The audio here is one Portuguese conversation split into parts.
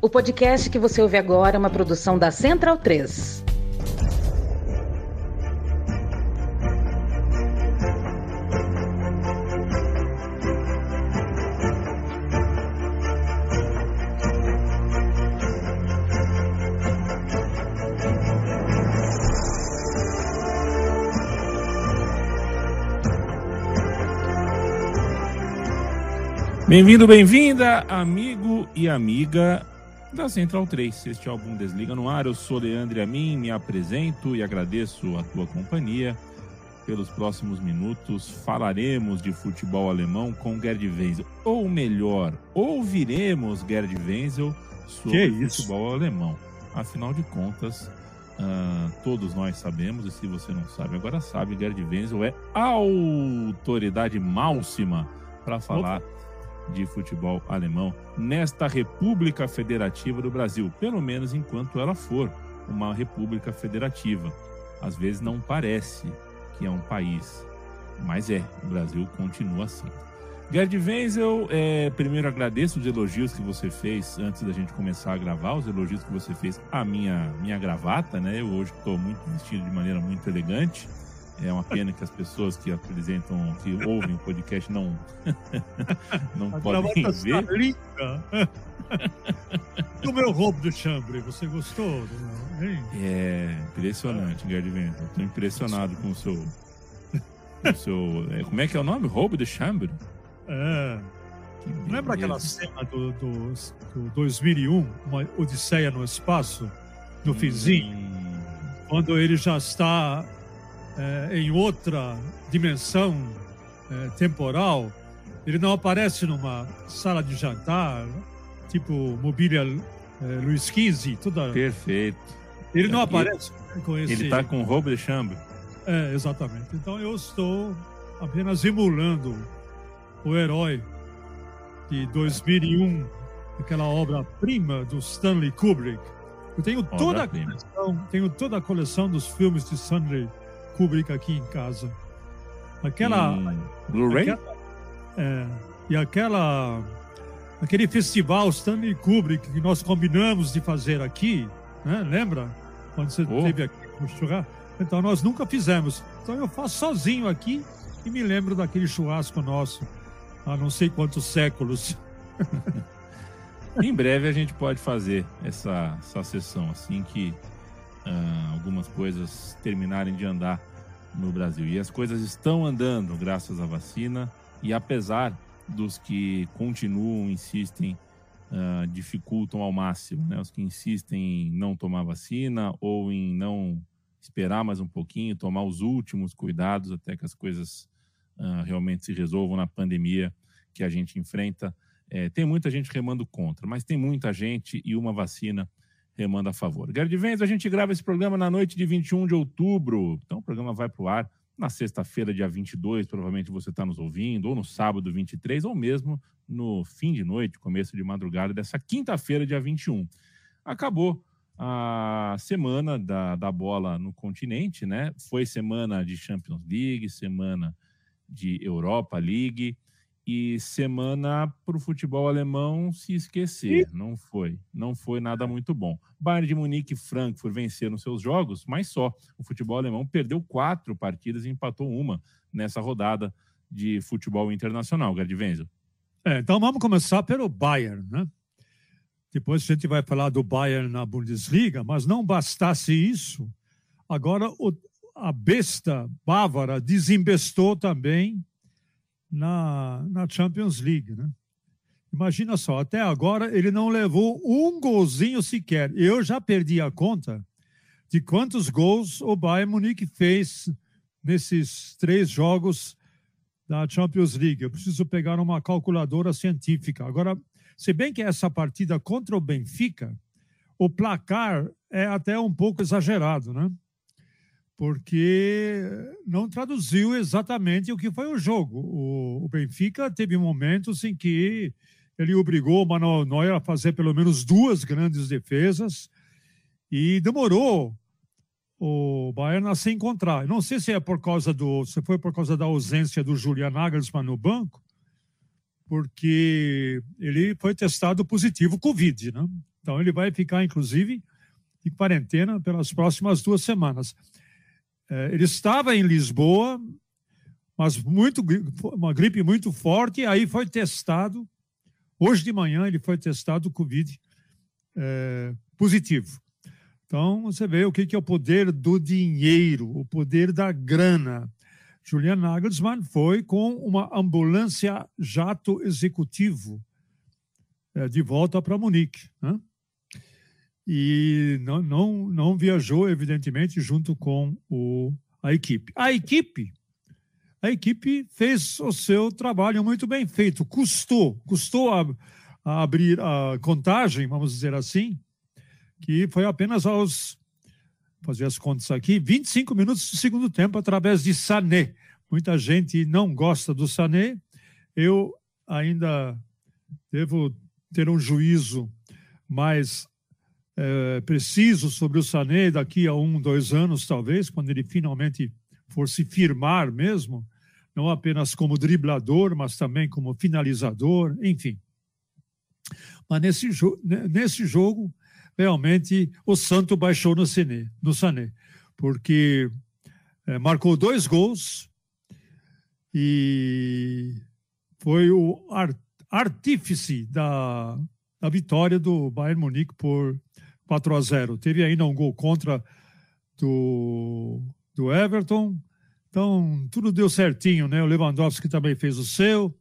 O podcast que você ouve agora é uma produção da Central 3. Bem-vindo, bem-vinda, amigo e amiga da Central 3. Este o Bundesliga no ar. Eu sou Leandro Amin, me apresento e agradeço a tua companhia. Pelos próximos minutos falaremos de futebol alemão com Gerd Wenzel. Ou melhor, ouviremos Gerd Wenzel sobre futebol alemão. Afinal de contas, uh, todos nós sabemos, e se você não sabe, agora sabe, Gerd Wenzel é autoridade máxima para falar Opa de futebol alemão nesta República Federativa do Brasil, pelo menos enquanto ela for uma república federativa. Às vezes não parece que é um país, mas é, o Brasil continua assim. Gerd Wenzel, é, primeiro agradeço os elogios que você fez antes da gente começar a gravar, os elogios que você fez à minha, minha gravata, né? Eu hoje estou muito vestido de maneira muito elegante. É uma pena que as pessoas que apresentam, que ouvem o podcast não, não podem ver. Linda. o meu roubo do chambre, você gostou? Hein? É impressionante, Gerd Vento. Estou impressionado com o seu. Com o seu é, como é que é o nome? Roubo de chambre? É. Lembra aquela cena do, do, do 2001, uma Odisseia no Espaço, no hum. finzinho? Quando ele já está é, em outra dimensão é, temporal, ele não aparece numa sala de jantar, tipo mobília é, Luiz XV, toda. Perfeito. Ele não aparece com esse. Ele está com roubo de chambro. É, exatamente. Então eu estou apenas emulando o herói de 2001, aquela obra-prima do Stanley Kubrick. Eu tenho toda, a coleção, tenho toda a coleção dos filmes de Stanley Kubrick aqui em casa. Aquela. Blu-ray? É, e aquela. Aquele festival Stanley Kubrick que nós combinamos de fazer aqui, né? lembra? Quando você oh. esteve aqui no churrasco. Então nós nunca fizemos. Então eu faço sozinho aqui e me lembro daquele churrasco nosso há não sei quantos séculos. em breve a gente pode fazer essa, essa sessão assim que uh, algumas coisas terminarem de andar no Brasil. E as coisas estão andando graças à vacina e apesar dos que continuam, insistem, uh, dificultam ao máximo, né? Os que insistem em não tomar vacina ou em não esperar mais um pouquinho, tomar os últimos cuidados até que as coisas uh, realmente se resolvam na pandemia que a gente enfrenta. É, tem muita gente remando contra, mas tem muita gente e uma vacina remando a favor. Gerd Vens, a gente grava esse programa na noite de 21 de outubro. Então o programa vai para o ar na sexta-feira, dia 22, provavelmente você está nos ouvindo, ou no sábado 23, ou mesmo no fim de noite, começo de madrugada dessa quinta-feira, dia 21. Acabou a semana da, da bola no continente, né? Foi semana de Champions League, semana de Europa League e semana para o futebol alemão se esquecer. Não foi. Não foi nada muito bom. Bayern de Munique e Frankfurt venceram seus jogos, mas só. O futebol alemão perdeu quatro partidas e empatou uma nessa rodada de futebol internacional, Gerd Wenzel. É, então vamos começar pelo Bayern, né? Depois a gente vai falar do Bayern na Bundesliga, mas não bastasse isso, agora o, a besta bávara desembestou também na, na Champions League, né? Imagina só, até agora ele não levou um golzinho sequer. Eu já perdi a conta de quantos gols o Bayern Munique fez nesses três jogos da Champions League. Eu preciso pegar uma calculadora científica. Agora, se bem que essa partida contra o Benfica, o placar é até um pouco exagerado, né? Porque não traduziu exatamente o que foi o jogo. O, o Benfica teve momentos em que ele obrigou o Manuel Neuer a fazer pelo menos duas grandes defesas e demorou o Bayern a se encontrar. Não sei se é por causa do, se foi por causa da ausência do Julian Nagelsmann no banco, porque ele foi testado positivo Covid, né? Então ele vai ficar, inclusive, em quarentena pelas próximas duas semanas. É, ele estava em Lisboa, mas muito uma gripe muito forte, aí foi testado. Hoje de manhã ele foi testado Covid é, positivo. Então você vê o que é o poder do dinheiro, o poder da grana. Julian Nagelsmann foi com uma ambulância jato executivo é, de volta para Munique. Né? E não, não, não viajou, evidentemente, junto com o, a equipe. A equipe a equipe fez o seu trabalho muito bem feito. Custou, custou a, a, abrir a contagem, vamos dizer assim, que foi apenas aos, fazer as contas aqui, 25 minutos do segundo tempo através de Sané. Muita gente não gosta do Sané. Eu ainda devo ter um juízo mais é, preciso sobre o Sané daqui a um, dois anos, talvez, quando ele finalmente for se firmar mesmo, não apenas como driblador, mas também como finalizador, enfim. Mas nesse, jo nesse jogo, realmente, o Santo baixou no, Sané, no Sané porque é, marcou dois gols, e foi o artífice da, da vitória do Bayern Munique por 4 a 0. Teve ainda um gol contra do, do Everton. Então, tudo deu certinho, né? O Lewandowski também fez o seu.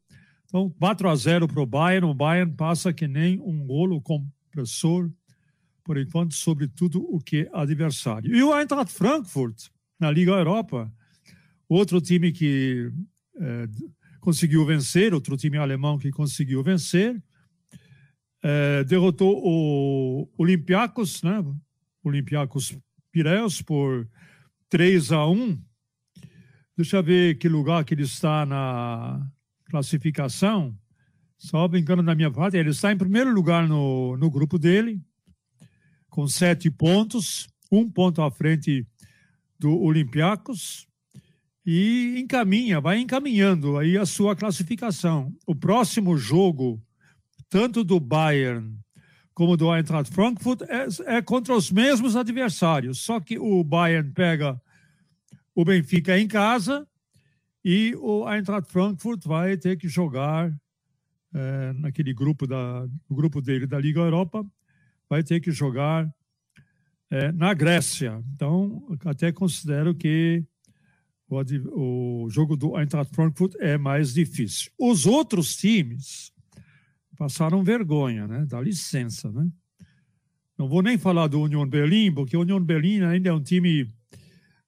Então, 4 a 0 para o Bayern. O Bayern passa que nem um golo compressor, por enquanto, sobre tudo o que é adversário. E o Eintracht Frankfurt, na Liga Europa, outro time que é, conseguiu vencer, outro time alemão que conseguiu vencer, é, derrotou o Olympiacos, né? Olympiacos Pireus por 3 a 1. Deixa eu ver que lugar que ele está na classificação. Só brincando na minha parte, ele está em primeiro lugar no, no grupo dele, com sete pontos, um ponto à frente do Olympiacos e encaminha, vai encaminhando aí a sua classificação. O próximo jogo, tanto do Bayern como do Eintracht Frankfurt, é, é contra os mesmos adversários, só que o Bayern pega o Benfica em casa e o Eintracht Frankfurt vai ter que jogar é, naquele grupo da grupo dele da Liga Europa vai ter que jogar é, na Grécia. Então, até considero que o, o jogo do Eintracht Frankfurt é mais difícil. Os outros times passaram vergonha, né? Dá licença, né? Não vou nem falar do Union Berlim, porque o Union Berlim ainda é um time,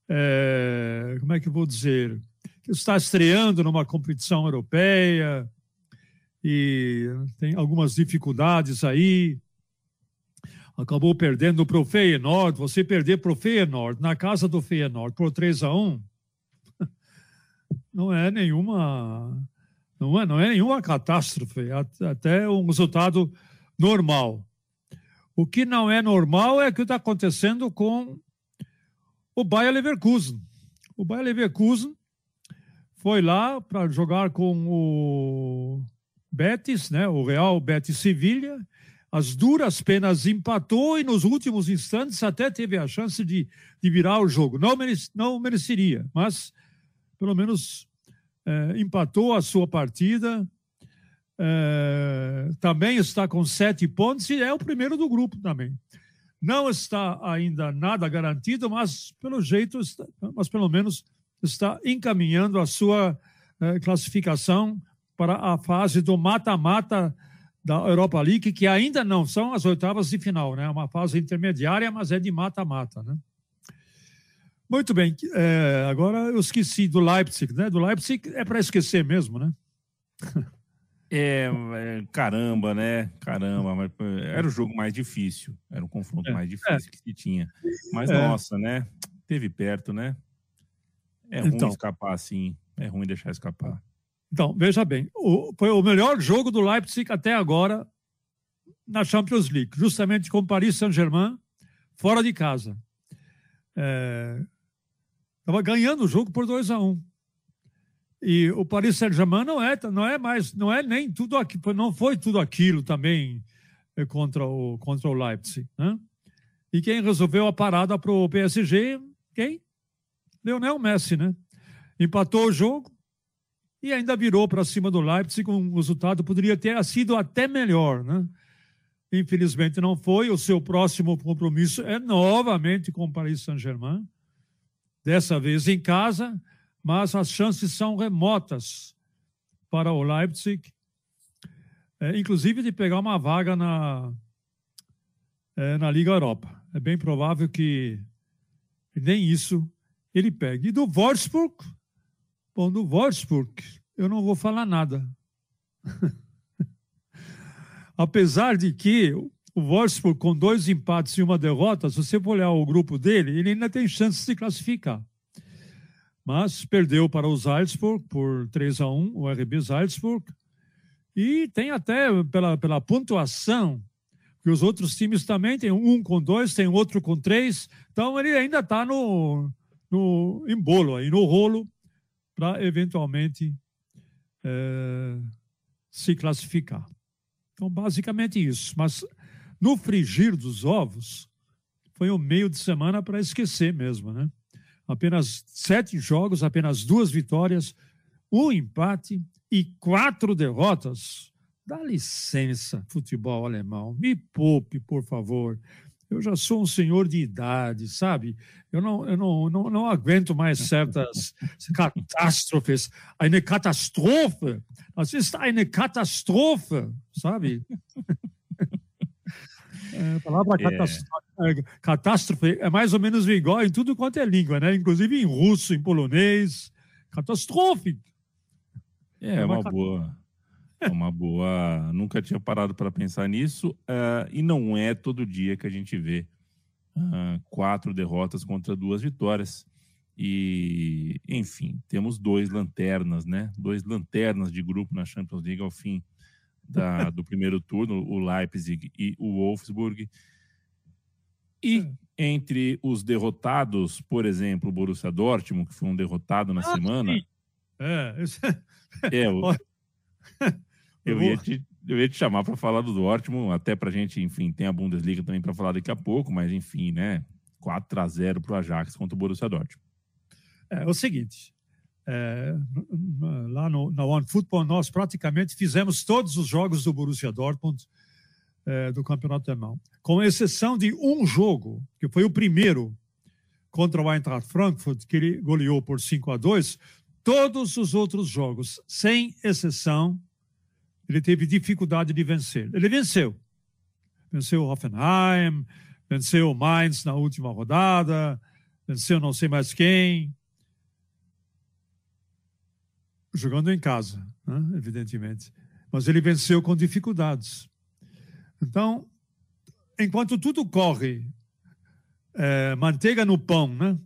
é, como é que eu vou dizer, que está estreando numa competição europeia e tem algumas dificuldades aí. Acabou perdendo para o Feyenoord. Você perder para o Feyenoord na casa do Feyenoord por 3 a 1 não é nenhuma não é, não é nenhuma catástrofe, até um resultado normal. O que não é normal é o que está acontecendo com o Bayer Leverkusen. O Bayer Leverkusen foi lá para jogar com o Betis, né, o Real Betis Sevilha, as duras penas empatou e nos últimos instantes até teve a chance de, de virar o jogo. Não, não mereceria, mas pelo menos é, empatou a sua partida, é, também está com sete pontos e é o primeiro do grupo também. Não está ainda nada garantido, mas pelo jeito, está, mas pelo menos está encaminhando a sua é, classificação para a fase do mata-mata da Europa League, que ainda não são as oitavas de final, né? É uma fase intermediária, mas é de mata-mata, né? Muito bem. É, agora eu esqueci do Leipzig, né? Do Leipzig é para esquecer mesmo, né? É, é, caramba, né? Caramba, mas era o jogo mais difícil. Era o confronto é, mais difícil é. que se tinha. Mas, é. nossa, né? Teve perto, né? É ruim então, escapar assim. É ruim deixar escapar. Então, veja bem. O, foi o melhor jogo do Leipzig até agora na Champions League, justamente com Paris Saint-Germain, fora de casa. É, Estava ganhando o jogo por 2 a 1 um. E o Paris Saint-Germain não é, não é mais, não é nem tudo aquilo, não foi tudo aquilo também eh, contra o, contra o Leipzig. Né? E quem resolveu a parada para o PSG, quem? Leonel Messi, né? Empatou o jogo e ainda virou para cima do Leipzig com um resultado poderia ter sido até melhor, né? Infelizmente não foi. O seu próximo compromisso é novamente com o Paris Saint-Germain, dessa vez em casa, mas as chances são remotas para o Leipzig, é, inclusive de pegar uma vaga na, é, na Liga Europa. É bem provável que nem isso ele pegue. E do Wolfsburg, bom, do Wolfsburg, eu não vou falar nada. Apesar de que o Wolfsburg, com dois empates e uma derrota, se você for olhar o grupo dele, ele ainda tem chance de classificar. Mas perdeu para o Salzburg por 3 a 1 o RB Salzburg. E tem até, pela, pela pontuação, que os outros times também têm um com dois, tem outro com três. Então ele ainda está no, no embolo aí, no rolo, para eventualmente é, se classificar. Então, basicamente isso. Mas no frigir dos ovos, foi um meio de semana para esquecer mesmo, né? Apenas sete jogos, apenas duas vitórias, um empate e quatro derrotas. Dá licença, futebol alemão. Me poupe, por favor. Eu já sou um senhor de idade, sabe? Eu não, eu não, não, não aguento mais certas catástrofes. Eine Katastrophe. Das ist eine Katastrophe, sabe? É, a palavra é. catástrofe, catástrofe é mais ou menos igual em tudo quanto é língua, né? Inclusive em russo, em polonês. Catástrofe. É, é uma, uma boa. É uma boa. Nunca tinha parado para pensar nisso. Uh, e não é todo dia que a gente vê uh, quatro derrotas contra duas vitórias. E, enfim, temos dois lanternas, né? Dois lanternas de grupo na Champions League ao fim da, do primeiro turno, o Leipzig e o Wolfsburg. E é. entre os derrotados, por exemplo, o Borussia Dortmund, que foi um derrotado na ah, semana. Sim. É, é o, Eu ia te, eu ia te chamar para falar do Dortmund, até para a gente, enfim, tem a Bundesliga também para falar daqui a pouco, mas enfim, né? 4 a 0 para o Ajax contra o Borussia Dortmund. É, é o seguinte, é, lá no, na One Football nós praticamente fizemos todos os jogos do Borussia Dortmund é, do campeonato alemão, com exceção de um jogo, que foi o primeiro contra o Eintracht Frankfurt, que ele goleou por 5 a 2 todos os outros jogos, sem exceção, ele teve dificuldade de vencer. Ele venceu. Venceu o Hoffenheim, venceu o Mainz na última rodada, venceu não sei mais quem. Jogando em casa, né? evidentemente. Mas ele venceu com dificuldades. Então, enquanto tudo corre, é, manteiga no pão, né?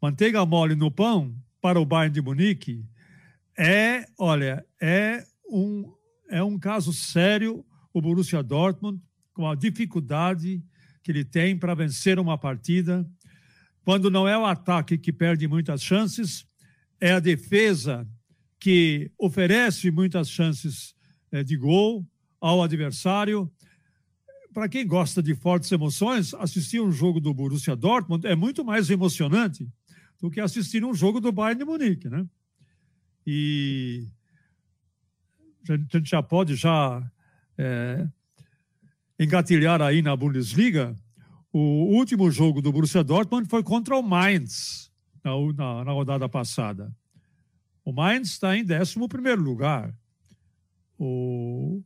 Manteiga mole no pão para o Bayern de Munique é, olha, é um é um caso sério o Borussia Dortmund, com a dificuldade que ele tem para vencer uma partida. Quando não é o ataque que perde muitas chances, é a defesa que oferece muitas chances é, de gol ao adversário. Para quem gosta de fortes emoções, assistir um jogo do Borussia Dortmund é muito mais emocionante do que assistir um jogo do Bayern de Munique, né? E a gente já pode já é, engatilhar aí na Bundesliga. O último jogo do Borussia Dortmund foi contra o Mainz na, na, na rodada passada. O Mainz está em 11 lugar. O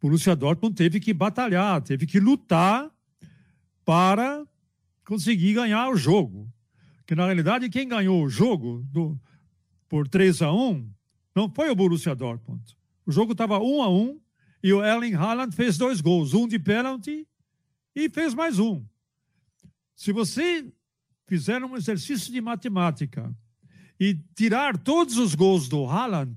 Borussia Dortmund teve que batalhar, teve que lutar para conseguir ganhar o jogo. Que na realidade quem ganhou o jogo do, por 3 a 1 não foi o Borussia Dortmund. O jogo estava um a um e o Erling Haaland fez dois gols, um de pênalti e fez mais um. Se você fizer um exercício de matemática e tirar todos os gols do Haaland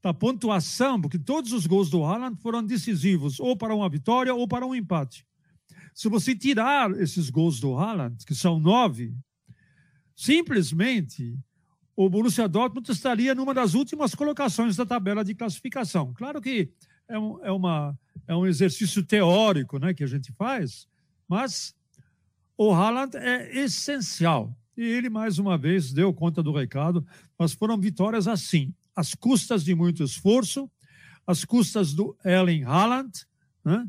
da pontuação, porque todos os gols do Haaland foram decisivos, ou para uma vitória ou para um empate. Se você tirar esses gols do Haaland, que são nove, simplesmente o Borussia Dortmund estaria numa das últimas colocações da tabela de classificação. Claro que é um, é uma, é um exercício teórico né, que a gente faz, mas o Haaland é essencial. E ele, mais uma vez, deu conta do recado, mas foram vitórias assim, às custas de muito esforço, às custas do Erling Haaland, né?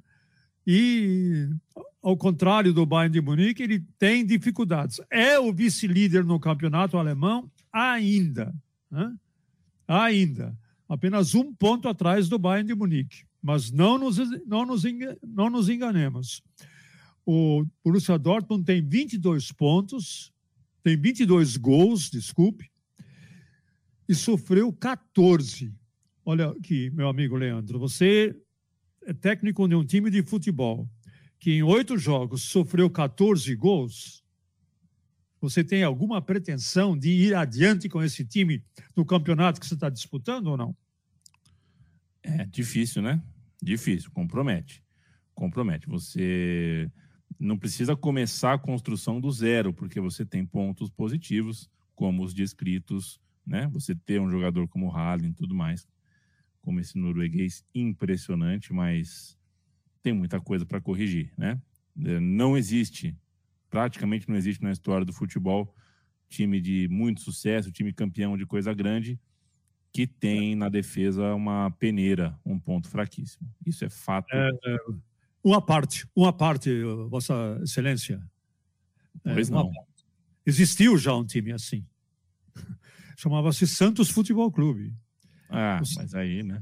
e ao contrário do Bayern de Munique, ele tem dificuldades. É o vice-líder no campeonato alemão ainda. Né? Ainda. Apenas um ponto atrás do Bayern de Munique. Mas não nos, não nos, não nos enganemos. O Borussia Dortmund tem 22 pontos, tem 22 gols, desculpe, e sofreu 14. Olha aqui, meu amigo Leandro, você é técnico de um time de futebol que em oito jogos sofreu 14 gols. Você tem alguma pretensão de ir adiante com esse time no campeonato que você está disputando ou não? É difícil, né? Difícil, compromete. Compromete. Você não precisa começar a construção do zero, porque você tem pontos positivos, como os descritos, né? Você ter um jogador como o Haaland e tudo mais, como esse norueguês impressionante, mas tem muita coisa para corrigir, né? É, não existe, praticamente não existe na história do futebol time de muito sucesso, time campeão de coisa grande, que tem na defesa uma peneira, um ponto fraquíssimo. Isso é fato. É, é, uma parte, uma parte, Vossa Excelência. É, pois não. Parte. Existiu já um time assim. Chamava-se Santos Futebol Clube. Ah, mas aí, né?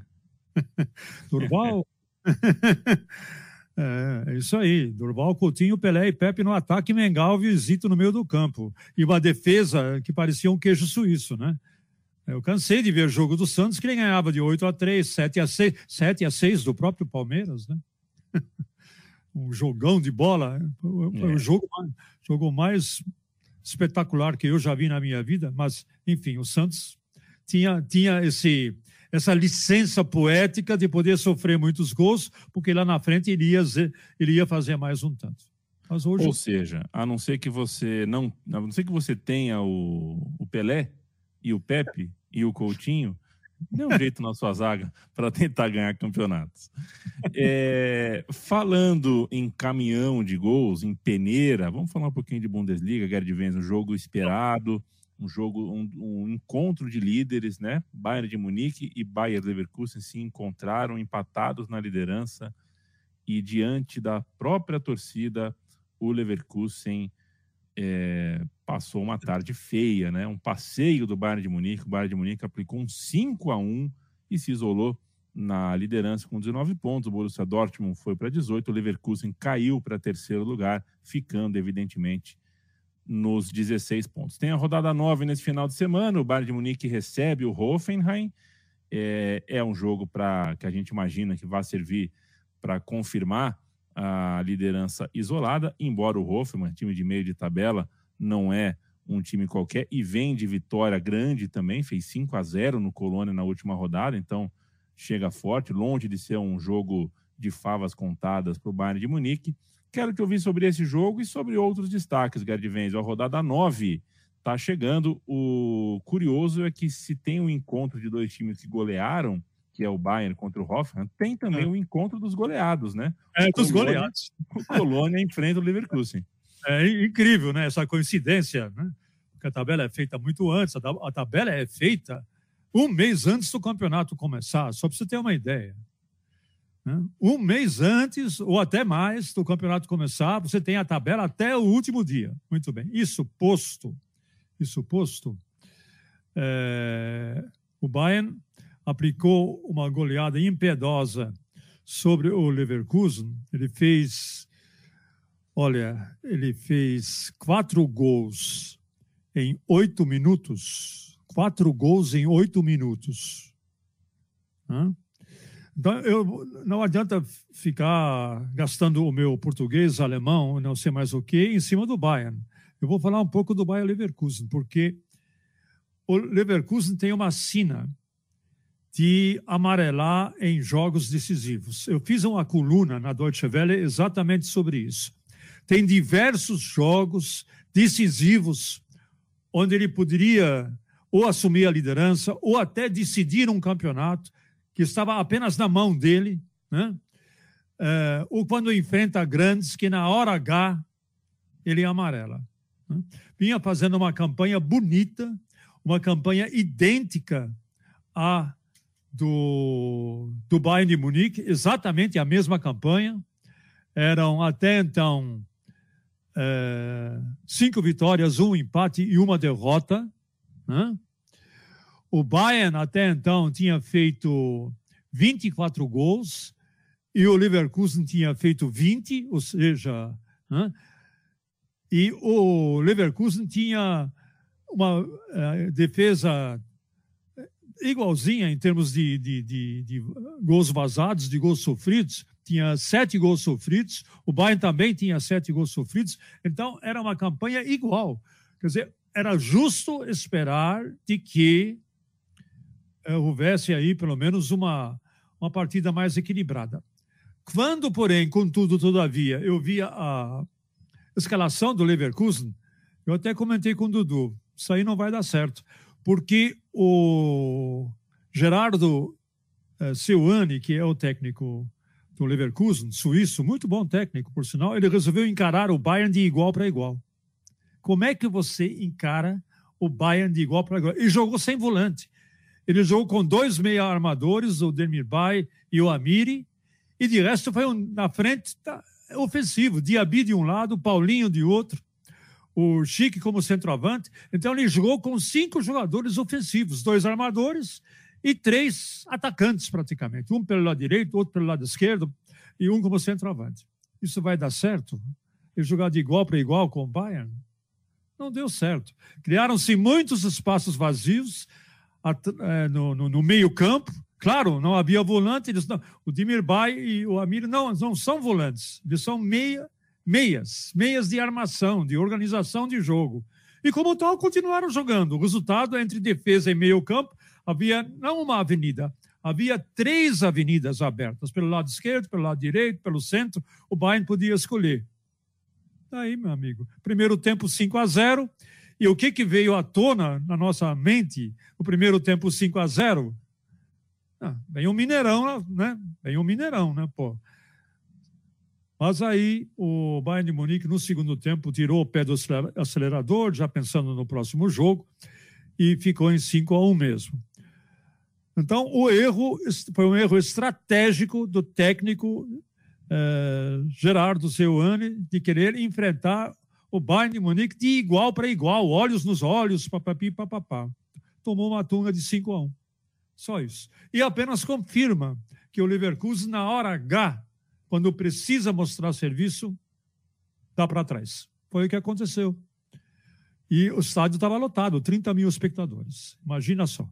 Durval. É, é, isso aí. Durval, Coutinho, Pelé e Pepe no ataque, Mengal visito no meio do campo. E uma defesa que parecia um queijo suíço, né? Eu cansei de ver jogo do Santos que ele ganhava de 8 a 3, 7 a 6, 7 a 6 do próprio Palmeiras, né? Um jogão de bola. Foi é. o jogo, jogo mais espetacular que eu já vi na minha vida, mas, enfim, o Santos tinha, tinha esse, essa licença poética de poder sofrer muitos gols, porque lá na frente ele ia, ele ia fazer mais um tanto. Mas hoje... Ou seja, a não ser que você não, a não ser que você tenha o, o Pelé e o Pepe e o Coutinho, Dê um jeito na sua zaga para tentar ganhar campeonatos. É, falando em caminhão de gols, em peneira, vamos falar um pouquinho de Bundesliga, Gerd Wenz, um jogo esperado, um jogo, um, um, encontro de líderes, né? Bayern de Munique e Bayern Leverkusen se encontraram empatados na liderança e diante da própria torcida, o Leverkusen é, passou uma tarde feia, né? Um passeio do Bayern de Munique. O Bayern de Munique aplicou um 5 a 1 e se isolou na liderança com 19 pontos. O Borussia Dortmund foi para 18, o Leverkusen caiu para terceiro lugar, ficando evidentemente nos 16 pontos. Tem a rodada 9 nesse final de semana. O Bayern de Munique recebe o Hoffenheim. É, é um jogo para que a gente imagina que vai servir para confirmar a liderança isolada, embora o Hoffmann, time de meio de tabela, não é um time qualquer e vem de vitória grande também, fez 5 a 0 no Colônia na última rodada, então chega forte, longe de ser um jogo de favas contadas para o Bayern de Munique. Quero te ouvir sobre esse jogo e sobre outros destaques, Gerd Wenzel. A rodada 9 está chegando. O curioso é que se tem um encontro de dois times que golearam, que é o Bayern contra o Hoffenheim, tem também é. o encontro dos goleados, né? É, dos Colônia, goleados. O Colônia enfrenta o Leverkusen. É incrível, né? Essa coincidência, né? Porque a tabela é feita muito antes, a tabela é feita um mês antes do campeonato começar, só para você ter uma ideia. Né? Um mês antes, ou até mais, do campeonato começar, você tem a tabela até o último dia. Muito bem. Isso posto, isso posto, é, o Bayern aplicou uma goleada impiedosa sobre o Leverkusen. Ele fez, olha, ele fez quatro gols em oito minutos. Quatro gols em oito minutos. Então, eu, não adianta ficar gastando o meu português, alemão, não sei mais o que, em cima do Bayern. Eu vou falar um pouco do Bayern Leverkusen, porque o Leverkusen tem uma sina de amarelar em jogos decisivos. Eu fiz uma coluna na Deutsche Welle exatamente sobre isso. Tem diversos jogos decisivos onde ele poderia ou assumir a liderança, ou até decidir um campeonato que estava apenas na mão dele, né? É, ou quando enfrenta grandes que na hora H ele amarela. Né? Vinha fazendo uma campanha bonita, uma campanha idêntica à do, do Bayern de Munique, exatamente a mesma campanha. Eram até então é, cinco vitórias, um empate e uma derrota. Né? O Bayern até então tinha feito 24 gols e o Leverkusen tinha feito 20, ou seja, né? e o Leverkusen tinha uma uh, defesa igualzinha em termos de, de, de, de, gols vazados, de gols sofridos. Tinha sete gols sofridos, o Bayern também tinha sete gols sofridos, então era uma campanha igual. Quer dizer, era justo esperar de que uh, houvesse aí pelo menos uma, uma partida mais equilibrada. Quando, porém, contudo, todavia, eu via a escalação do Leverkusen, eu até comentei com o Dudu, isso aí não vai dar certo, porque o Gerardo eh, Seuane, que é o técnico do Leverkusen, suíço, muito bom técnico, por sinal, ele resolveu encarar o Bayern de igual para igual. Como é que você encara o Bayern de igual para igual? E jogou sem volante. Ele jogou com dois meia armadores, o Demirbay e o Amiri, e de resto foi um, na frente tá, ofensivo. Diaby de um lado, Paulinho de outro, o Chique como centroavante. Então ele jogou com cinco jogadores ofensivos, dois armadores e três atacantes praticamente. Um pelo lado direito, outro pelo lado esquerdo e um como centroavante. Isso vai dar certo? Ele jogar de igual para igual com o Bayern? Não deu certo. Criaram-se muitos espaços vazios eh, no, no, no meio campo Claro, não havia volante, eles não, o Dimirbay e o Amir não, não são volantes, eles são meia, meias, meias de armação, de organização de jogo. E como tal, continuaram jogando. O resultado entre defesa e meio campo havia não uma avenida, havia três avenidas abertas, pelo lado esquerdo, pelo lado direito, pelo centro, o Bayern podia escolher. Aí, meu amigo, primeiro tempo 5 a 0 e o que, que veio à tona na nossa mente? O primeiro tempo 5 a 0 ah, vem um Mineirão, né? Vem um Mineirão, né, pô? Mas aí o Bayern de Munique, no segundo tempo, tirou o pé do acelerador, já pensando no próximo jogo, e ficou em 5 a 1 mesmo. Então, o erro foi um erro estratégico do técnico eh, Gerardo Seuane de querer enfrentar o Bayern de Munique de igual para igual, olhos nos olhos, papapi, papapá. Tomou uma tunga de 5 a 1. Só isso. E apenas confirma que o Leverkusen, na hora H, quando precisa mostrar serviço, dá para trás. Foi o que aconteceu. E o estádio estava lotado, 30 mil espectadores. Imagina só.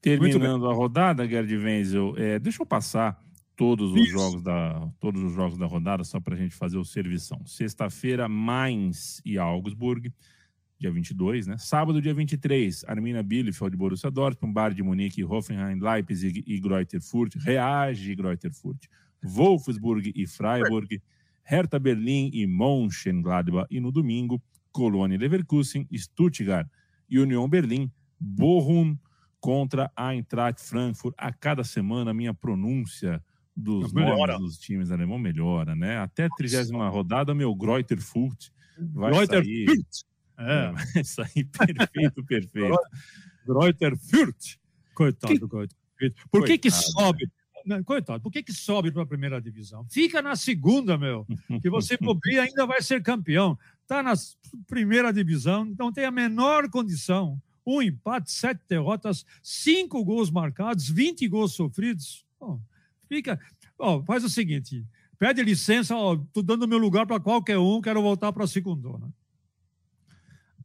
Terminando a rodada, Gerd Wenzel, é, deixa eu passar todos os Isso. jogos da todos os jogos da rodada só para a gente fazer o servição. Sexta-feira, Mainz e Augsburg dia 22, né? Sábado, dia 23, Arminia Bielefeld, Borussia Dortmund, Bayern de Munique, Hoffenheim, Leipzig e Greuther Fürth, reage Greuther Fürth, Wolfsburg e Freiburg, Hertha Berlim e Mönchengladbach e no domingo, Colônia Leverkusen, Stuttgart e Union Berlim, Bochum contra a Eintracht Frankfurt. A cada semana a minha pronúncia dos nomes dos times alemão melhora, né? Até a trigésima rodada, meu Greuther Fürth vai Greuther sair... É, isso aí, perfeito, perfeito. Reuter Fürth. Coitado que... do Fürth. Por que que sobe? Coitado, por que que sobe para a primeira divisão? Fica na segunda, meu, que você bobeia ainda vai ser campeão. Está na primeira divisão, não tem a menor condição. Um empate, sete derrotas, cinco gols marcados, 20 gols sofridos. Oh, fica. Oh, faz o seguinte: pede licença, estou dando meu lugar para qualquer um, quero voltar para a segunda.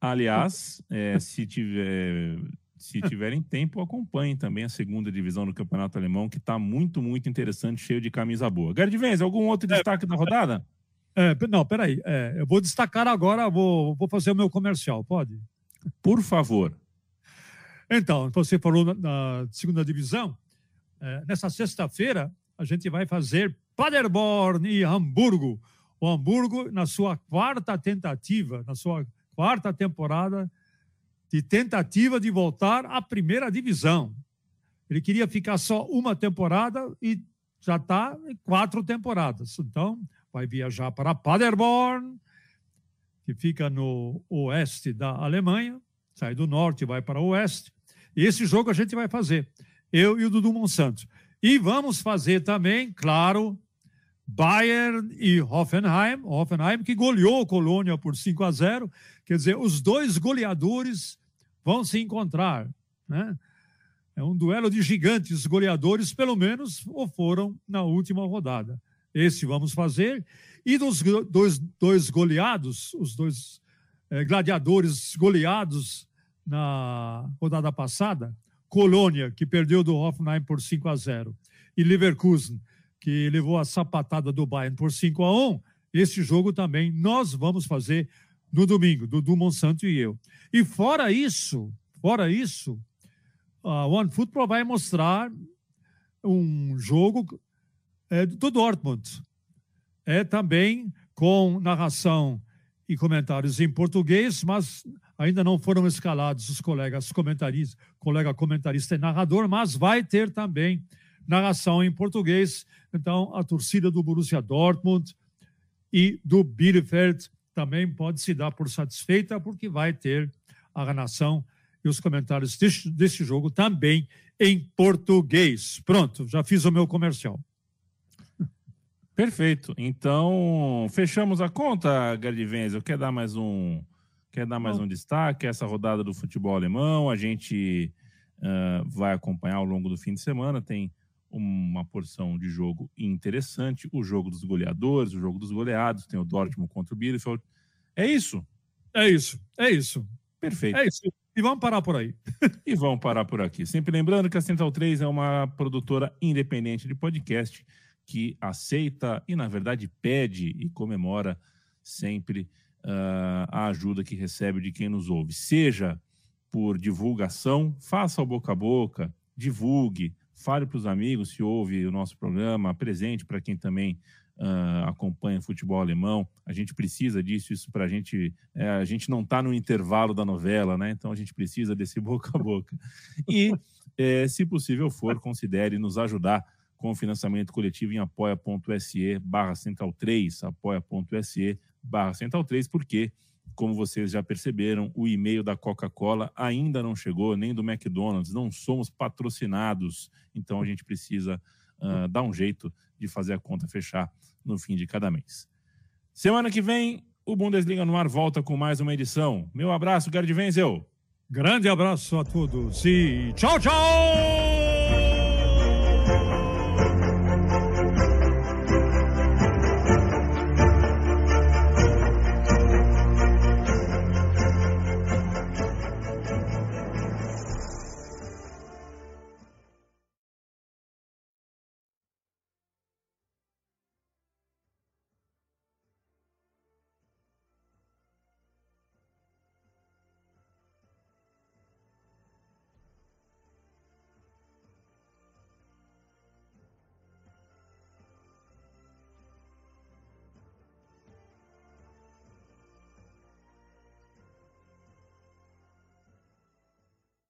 Aliás, é, se, tiver, se tiverem tempo, acompanhem também a segunda divisão do Campeonato Alemão, que está muito, muito interessante, cheio de camisa boa. Gerd Venz, algum outro é, destaque é, da rodada? É, não, peraí. É, eu vou destacar agora, vou, vou fazer o meu comercial, pode? Por favor. Então, você falou na, na segunda divisão. É, nessa sexta-feira, a gente vai fazer Paderborn e Hamburgo. O Hamburgo, na sua quarta tentativa, na sua quarta temporada de tentativa de voltar à primeira divisão. Ele queria ficar só uma temporada e já está em quatro temporadas. Então, vai viajar para Paderborn, que fica no oeste da Alemanha, sai do norte e vai para o oeste. E esse jogo a gente vai fazer, eu e o Dudu Monsanto. E vamos fazer também, claro, Bayern e Hoffenheim, Hoffenheim que goleou Colônia por 5 a 0. Quer dizer, os dois goleadores vão se encontrar, né? É um duelo de gigantes goleadores, pelo menos, ou foram na última rodada. Esse vamos fazer. E dos dois, dois goleados, os dois é, gladiadores goleados na rodada passada, Colônia, que perdeu do Hoffenheim por 5 a 0, e Leverkusen, que levou a sapatada do Bayern por 5 a 1, esse jogo também nós vamos fazer no domingo, Dudu Monsanto e eu. E fora isso, fora isso, a One Football vai mostrar um jogo é, do Dortmund. É também com narração e comentários em português, mas ainda não foram escalados os colegas comentaristas, colega comentarista e narrador, mas vai ter também narração em português. Então, a torcida do Borussia Dortmund e do Bielefeld também pode se dar por satisfeita, porque vai ter a narração e os comentários deste, deste jogo também em português. Pronto, já fiz o meu comercial. Perfeito. Então, fechamos a conta, Gardivenzel. Quer dar mais um, quer dar mais um destaque? Essa rodada do futebol alemão, a gente uh, vai acompanhar ao longo do fim de semana. Tem uma porção de jogo interessante, o jogo dos goleadores, o jogo dos goleados, tem o Dortmund contra o Bielefeld. É isso? É isso, é isso. Perfeito. É isso. E vamos parar por aí. e vamos parar por aqui. Sempre lembrando que a Central 3 é uma produtora independente de podcast que aceita e, na verdade, pede e comemora sempre uh, a ajuda que recebe de quem nos ouve. Seja por divulgação, faça o boca a boca, divulgue, fale para os amigos se ouve o nosso programa, apresente para quem também uh, acompanha futebol alemão. A gente precisa disso, isso para a gente. É, a gente não está no intervalo da novela, né? Então a gente precisa desse boca a boca. E, é, se possível for, considere nos ajudar com o financiamento coletivo em apoia.se barra central 3, apoia.se barra central 3, porque como vocês já perceberam, o e-mail da Coca-Cola ainda não chegou, nem do McDonald's, não somos patrocinados, então a gente precisa uh, dar um jeito de fazer a conta fechar no fim de cada mês. Semana que vem, o Bundesliga no ar volta com mais uma edição. Meu abraço, Gerd Wenzel. Grande abraço a todos e tchau, tchau!